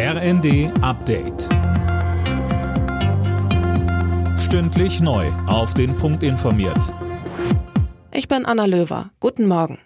RND Update. Stündlich neu. Auf den Punkt informiert. Ich bin Anna Löwer. Guten Morgen.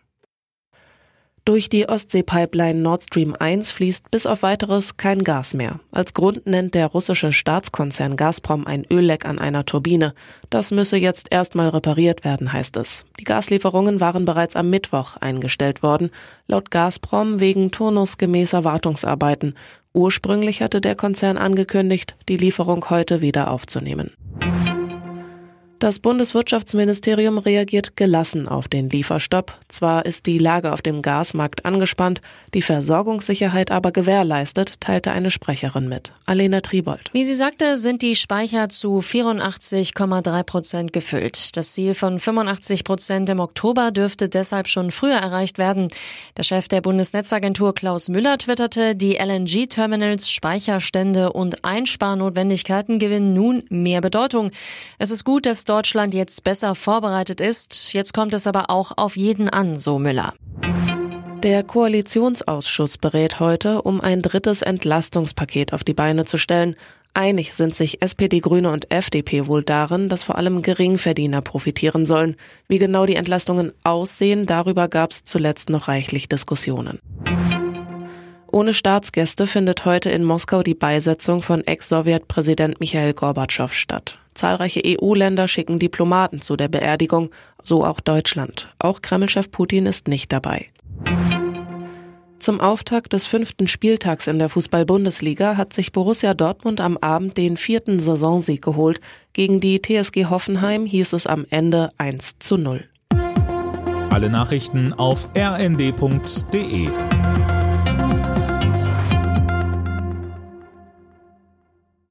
Durch die Ostsee-Pipeline Nord Stream 1 fließt bis auf weiteres kein Gas mehr. Als Grund nennt der russische Staatskonzern Gazprom ein Ölleck an einer Turbine. Das müsse jetzt erstmal repariert werden, heißt es. Die Gaslieferungen waren bereits am Mittwoch eingestellt worden, laut Gazprom wegen turnusgemäßer Wartungsarbeiten. Ursprünglich hatte der Konzern angekündigt, die Lieferung heute wieder aufzunehmen. Das Bundeswirtschaftsministerium reagiert gelassen auf den Lieferstopp. Zwar ist die Lage auf dem Gasmarkt angespannt, die Versorgungssicherheit aber gewährleistet, teilte eine Sprecherin mit. Alena Tribold. Wie sie sagte, sind die Speicher zu 84,3 Prozent gefüllt. Das Ziel von 85 Prozent im Oktober dürfte deshalb schon früher erreicht werden. Der Chef der Bundesnetzagentur Klaus Müller twitterte, die LNG-Terminals, Speicherstände und Einsparnotwendigkeiten gewinnen nun mehr Bedeutung. Es ist gut, dass Deutschland jetzt besser vorbereitet ist. Jetzt kommt es aber auch auf jeden an, so Müller. Der Koalitionsausschuss berät heute, um ein drittes Entlastungspaket auf die Beine zu stellen. Einig sind sich SPD, Grüne und FDP wohl darin, dass vor allem Geringverdiener profitieren sollen. Wie genau die Entlastungen aussehen, darüber gab es zuletzt noch reichlich Diskussionen. Ohne Staatsgäste findet heute in Moskau die Beisetzung von Ex-Sowjetpräsident Michael Gorbatschow statt. Zahlreiche EU-Länder schicken Diplomaten zu der Beerdigung, so auch Deutschland. Auch Kremlchef Putin ist nicht dabei. Zum Auftakt des fünften Spieltags in der Fußball-Bundesliga hat sich Borussia Dortmund am Abend den vierten Saisonsieg geholt. Gegen die TSG Hoffenheim hieß es am Ende 1 zu 0. Alle Nachrichten auf rnd.de